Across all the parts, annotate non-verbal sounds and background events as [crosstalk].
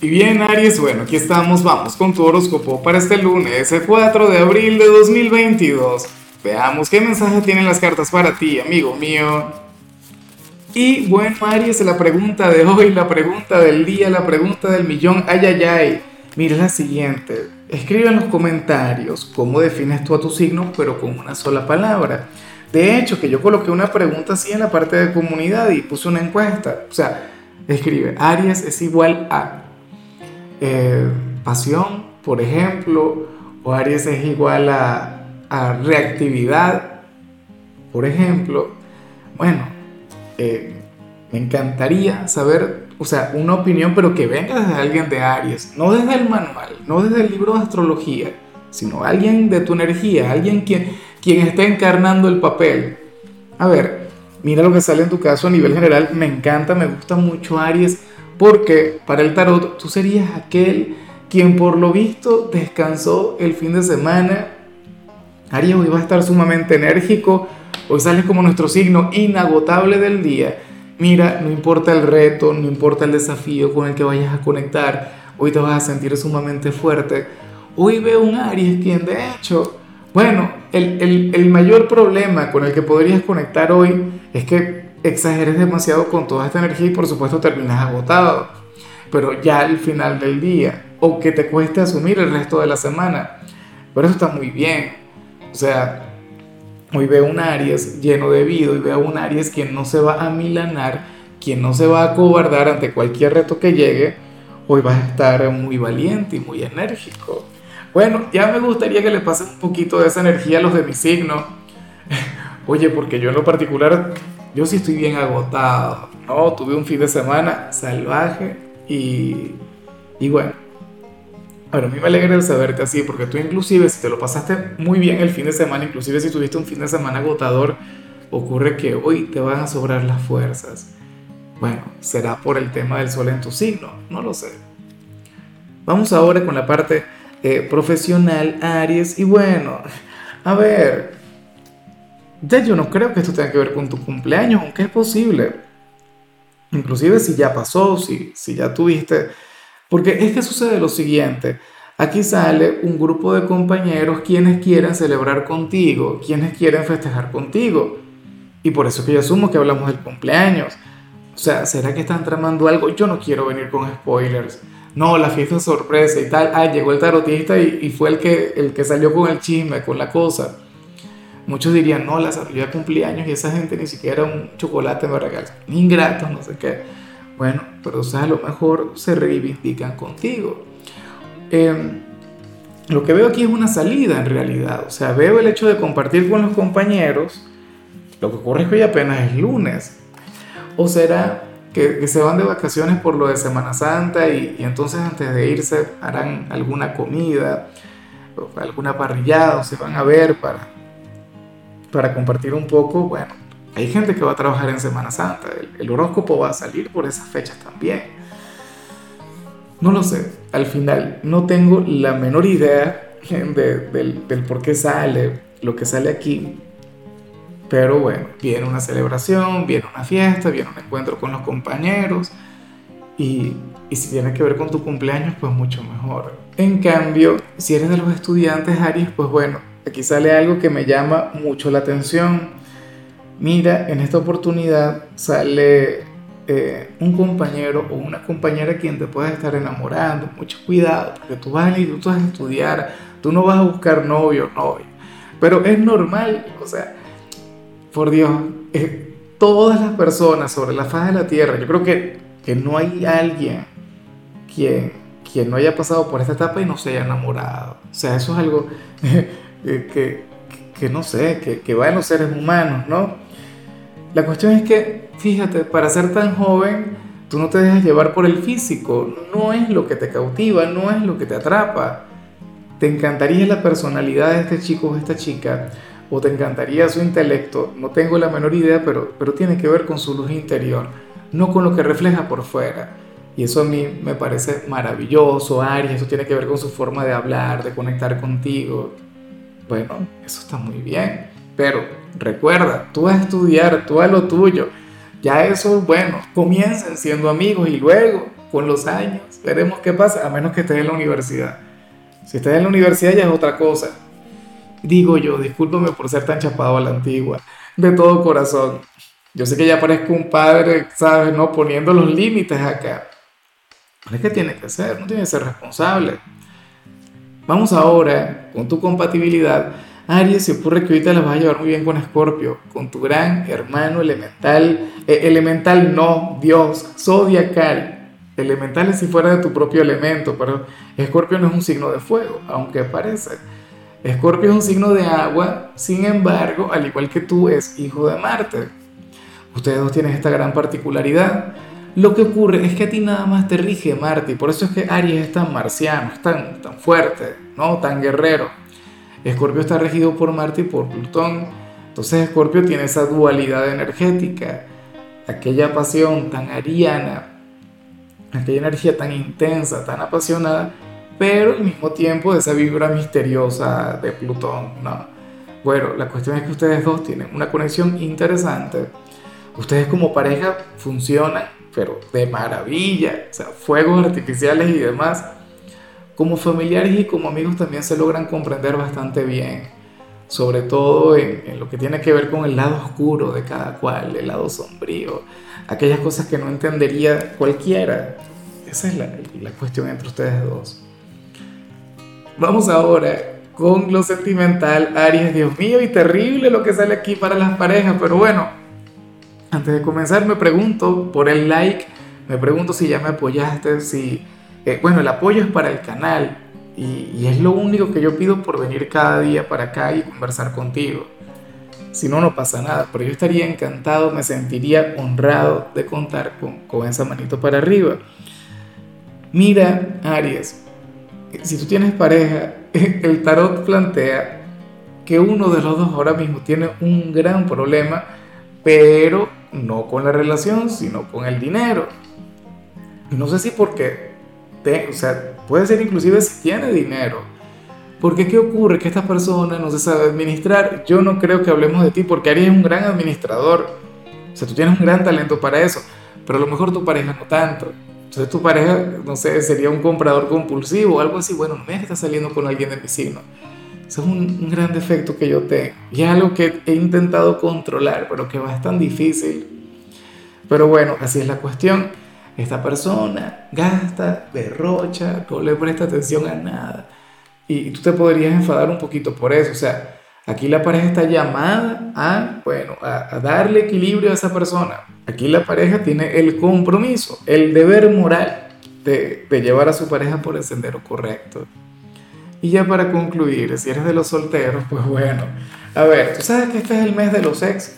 Y bien, Aries, bueno, aquí estamos, vamos con tu horóscopo para este lunes, el 4 de abril de 2022. Veamos qué mensaje tienen las cartas para ti, amigo mío. Y bueno, Aries, la pregunta de hoy, la pregunta del día, la pregunta del millón, ay, ay, ay. Mira la siguiente. Escribe en los comentarios cómo defines tú a tu signo, pero con una sola palabra. De hecho, que yo coloqué una pregunta así en la parte de comunidad y puse una encuesta. O sea, escribe, Aries es igual a eh, pasión, por ejemplo, o Aries es igual a, reactividad, por ejemplo. Bueno, eh, me encantaría saber, o sea, una opinión, pero que venga desde alguien de Aries, no desde el manual, no desde el libro de astrología, sino alguien de tu energía, alguien quien, quien está encarnando el papel. A ver, mira lo que sale en tu caso a nivel general, me encanta, me gusta mucho Aries porque para el tarot tú serías aquel quien por lo visto descansó el fin de semana. Aries hoy va a estar sumamente enérgico. Hoy sales como nuestro signo inagotable del día. Mira, no importa el reto, no importa el desafío con el que vayas a conectar. Hoy te vas a sentir sumamente fuerte. Hoy veo un Aries quien de hecho, bueno, el, el, el mayor problema con el que podrías conectar hoy es que exageres demasiado con toda esta energía y por supuesto terminas agotado. Pero ya al final del día, o que te cueste asumir el resto de la semana. Pero eso está muy bien. O sea, hoy veo un Aries lleno de vida, y veo un Aries quien no se va a milanar, quien no se va a cobardar ante cualquier reto que llegue. Hoy vas a estar muy valiente y muy enérgico. Bueno, ya me gustaría que le pases un poquito de esa energía a los de mi signo. [laughs] Oye, porque yo en lo particular yo sí estoy bien agotado, ¿no? Tuve un fin de semana salvaje y, y bueno. Ahora, a mí me alegra el saberte así, porque tú inclusive si te lo pasaste muy bien el fin de semana, inclusive si tuviste un fin de semana agotador, ocurre que hoy te van a sobrar las fuerzas. Bueno, será por el tema del sol en tu signo, no lo sé. Vamos ahora con la parte eh, profesional, Aries, y bueno, a ver, ya yo no creo que esto tenga que ver con tu cumpleaños, aunque es posible. Inclusive si ya pasó, si, si ya tuviste... Porque es que sucede lo siguiente. Aquí sale un grupo de compañeros quienes quieren celebrar contigo, quienes quieren festejar contigo. Y por eso que yo asumo que hablamos del cumpleaños. O sea, ¿será que están tramando algo? Yo no quiero venir con spoilers. No, la fiesta es sorpresa y tal. Ah, llegó el tarotista y, y fue el que, el que salió con el chisme, con la cosa. Muchos dirían, no, la cumplía cumpleaños y esa gente ni siquiera un chocolate me regala. Ingratos, no sé qué. Bueno, pero o sea, a lo mejor se reivindican contigo. Em, lo que veo aquí es una salida en realidad. O sea, veo el hecho de compartir con los compañeros. Lo que ocurre es que hoy apenas es lunes. O será que, se van de vacaciones por lo de Semana Santa y, y entonces antes de irse harán alguna comida, alguna parrillada o se van a ver para para compartir un poco, bueno, hay gente que va a trabajar en Semana Santa, el, horóscopo va a salir por esas fechas también. No lo sé, al final no tengo la menor idea [laughs] del, del por qué sale lo que sale aquí, pero bueno, viene una celebración, viene una fiesta, viene un encuentro con los compañeros y, y, si tiene que ver con tu cumpleaños, pues mucho mejor. En cambio, si eres de los estudiantes Aries, pues bueno, Aquí sale algo que me llama mucho la atención. Mira, en esta oportunidad sale eh, un compañero o una compañera quien te puede estar enamorando. Mucho cuidado, porque tú vas al instituto a estudiar, tú no vas a buscar novio o novia. Pero es normal, o sea, por Dios, todas las personas sobre la faz de la tierra, yo creo que, que no hay alguien quien, quien no haya pasado por esta etapa y no se haya enamorado. O sea, eso es algo [laughs] que, que, no sé, que, que va en los seres humanos, ¿no? La cuestión es que, fíjate, para ser tan joven, tú no te dejas llevar por el físico, no es lo que te cautiva, no es lo que te atrapa. Te encantaría la personalidad de este chico o esta chica, o te encantaría su intelecto, no tengo la menor idea, pero, pero tiene que ver con su luz interior, no con lo que refleja por fuera. Y eso a mí me parece maravilloso, Aries, eso tiene que ver con su forma de hablar, de conectar contigo. Bueno, eso está muy bien, pero recuerda, tú a estudiar, tú a lo tuyo. Ya eso, bueno, comiencen siendo amigos y luego con los años, veremos qué pasa, a menos que estés en la universidad. Si estás en la universidad ya es otra cosa. Digo yo, discúlpame por ser tan chapado a la antigua, de todo corazón. Yo sé que ya parezco un padre, ¿sabes? No poniendo los límites acá. Pero es que tiene que ser, no tiene que ser responsable. Vamos ahora con tu compatibilidad. Aries, se ocurre que ahorita la vas a llevar muy bien con Escorpio, con tu gran hermano elemental, eh, elemental no, Dios, zodiacal. Elemental es si fuera de tu propio elemento, pero Escorpio no es un signo de fuego, aunque parece. Escorpio es un signo de agua, sin embargo, al igual que tú, es hijo de Marte. Ustedes dos tienen esta gran particularidad. Lo que ocurre es que a ti nada más te rige Marte, y por eso es que Aries es tan marciano, es tan, tan fuerte, ¿no? tan guerrero. Escorpio está regido por Marte y por Plutón. Entonces Escorpio tiene esa dualidad energética, aquella pasión tan ariana, aquella energía tan intensa, tan apasionada, pero al mismo tiempo esa vibra misteriosa de Plutón, ¿no? Bueno, la cuestión es que ustedes dos tienen una conexión interesante. Ustedes como pareja funcionan, pero de maravilla, o sea, fuegos artificiales y demás. Como familiares y como amigos también se logran comprender bastante bien, sobre todo en, en lo que tiene que ver con el lado oscuro de cada cual, el lado sombrío, aquellas cosas que no entendería cualquiera. Esa es la, la cuestión entre ustedes dos. Vamos ahora con lo sentimental, Aries, Dios mío, y terrible lo que sale aquí para las parejas, pero bueno, antes de comenzar me pregunto por el like, me pregunto si ya me apoyaste, si, eh, bueno, el apoyo es para el canal y, es lo único que yo pido por venir cada día para acá y conversar contigo. Si no, no pasa nada, pero yo estaría encantado, me sentiría honrado de contar con, con esa manito para arriba. Mira, Aries, si tú tienes pareja, [laughs] el tarot plantea que uno de los dos ahora mismo tiene un gran problema, pero no con la relación, sino con el dinero. No sé si porque, te, o sea, puede ser inclusive si tiene dinero. Porque ¿qué ocurre? Que esta persona no se sabe administrar. Yo no creo que hablemos de ti porque Aries es un gran administrador. O sea, tú tienes un gran talento para eso. Pero a lo mejor tu pareja no tanto. Entonces tu pareja, no sé, sería un comprador compulsivo o algo así. Bueno, no me que estás saliendo con alguien de mi signo. Eso es un, gran defecto que yo tengo. Y es algo que he intentado controlar, pero que va a tan difícil. Pero bueno, así es la cuestión. Esta persona gasta, derrocha, no le presta atención a nada. Y tú te podrías enfadar un poquito por eso. O sea, Aquí la pareja está llamada a, bueno, a, darle equilibrio a esa persona. Aquí la pareja tiene el compromiso, el deber moral de, llevar a su pareja por el sendero correcto. Y ya para concluir, si eres de los solteros, pues bueno, a ver, tú sabes que este es el mes de los ex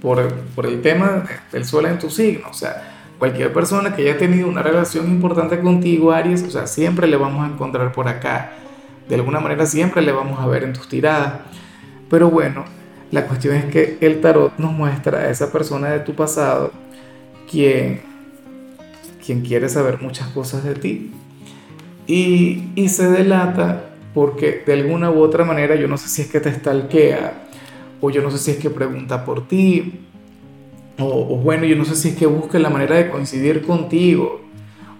por, por el tema del sol en tu signo. O sea, cualquier persona que haya tenido una relación importante contigo, Aries, o sea, siempre le vamos a encontrar por acá. De alguna manera siempre le vamos a ver en tus tiradas. Pero bueno, la cuestión es que el tarot nos muestra a esa persona de tu pasado quien, quien quiere saber muchas cosas de ti. Y, se delata porque de alguna u otra manera yo no sé si es que te stalkea o yo no sé si es que pregunta por ti o, o bueno, yo no sé si es que busca la manera de coincidir contigo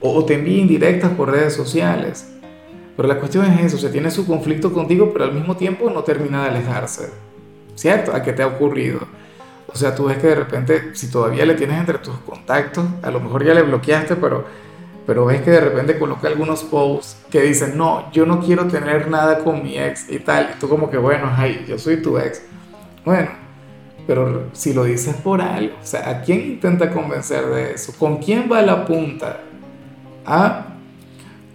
o, o te envía indirectas por redes sociales. Pero la cuestión es eso, se tiene su conflicto contigo, pero al mismo tiempo no termina de alejarse. ¿Cierto? ¿A qué te ha ocurrido? O sea, tú ves que de repente, si todavía le tienes entre tus contactos, a lo mejor ya le bloqueaste, pero, pero ves que de repente coloca algunos posts que dicen, no, yo no quiero tener nada con mi ex y tal. Y tú como que, bueno, ay, yo soy tu ex. Bueno, pero si lo dices por algo, o sea, ¿a quién intenta convencer de eso? ¿Con quién va la punta? ¿Ah?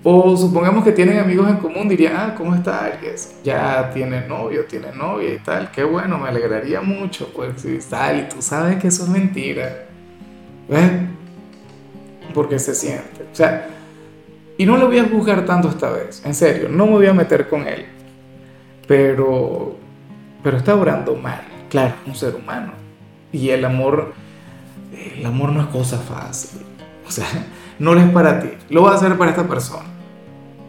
O supongamos que tienen amigos en común, dirían, ah, ¿cómo está Aries? Ya tiene novio, tiene novia y tal, qué bueno, me alegraría mucho, pues si tal, y tú sabes que eso es mentira. ¿Ves? Porque se siente. O sea, y no lo voy a juzgar tanto esta vez, en serio, no me voy a meter con él. Pero, pero está orando mal, claro, un ser humano. Y el amor, el amor no es cosa fácil. O sea, no lo es para ti, lo va a hacer para esta persona.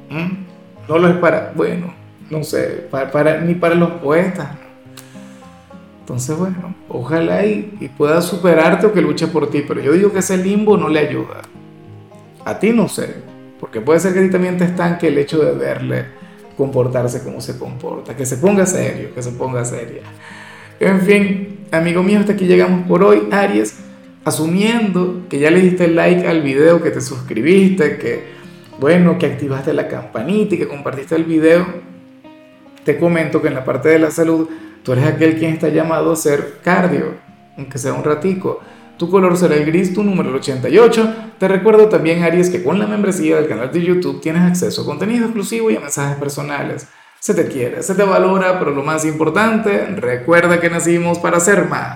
¿Mm? No lo es para, bueno, no sé, para, para, ni para los poetas. Entonces, bueno, ojalá y, y, pueda superarte o que luche por ti, pero yo digo que ese limbo no le ayuda. A ti no sé, porque puede ser que a ti también te estanque el hecho de verle comportarse como se comporta, que se ponga serio, que se ponga seria. En fin, amigo mío, hasta aquí llegamos por hoy, Aries, asumiendo que ya le diste like al video, que te suscribiste, que, bueno, que activaste la campanita y que compartiste el video, te comento que en la parte de la salud, tú eres aquel quien está llamado a ser cardio, aunque sea un ratico. Tu color será el gris, tu número el 88. Te recuerdo también, Aries, que con la membresía del canal de YouTube tienes acceso a contenido exclusivo y a mensajes personales. Se te quiere, se te valora, pero lo más importante, recuerda que nacimos para ser más.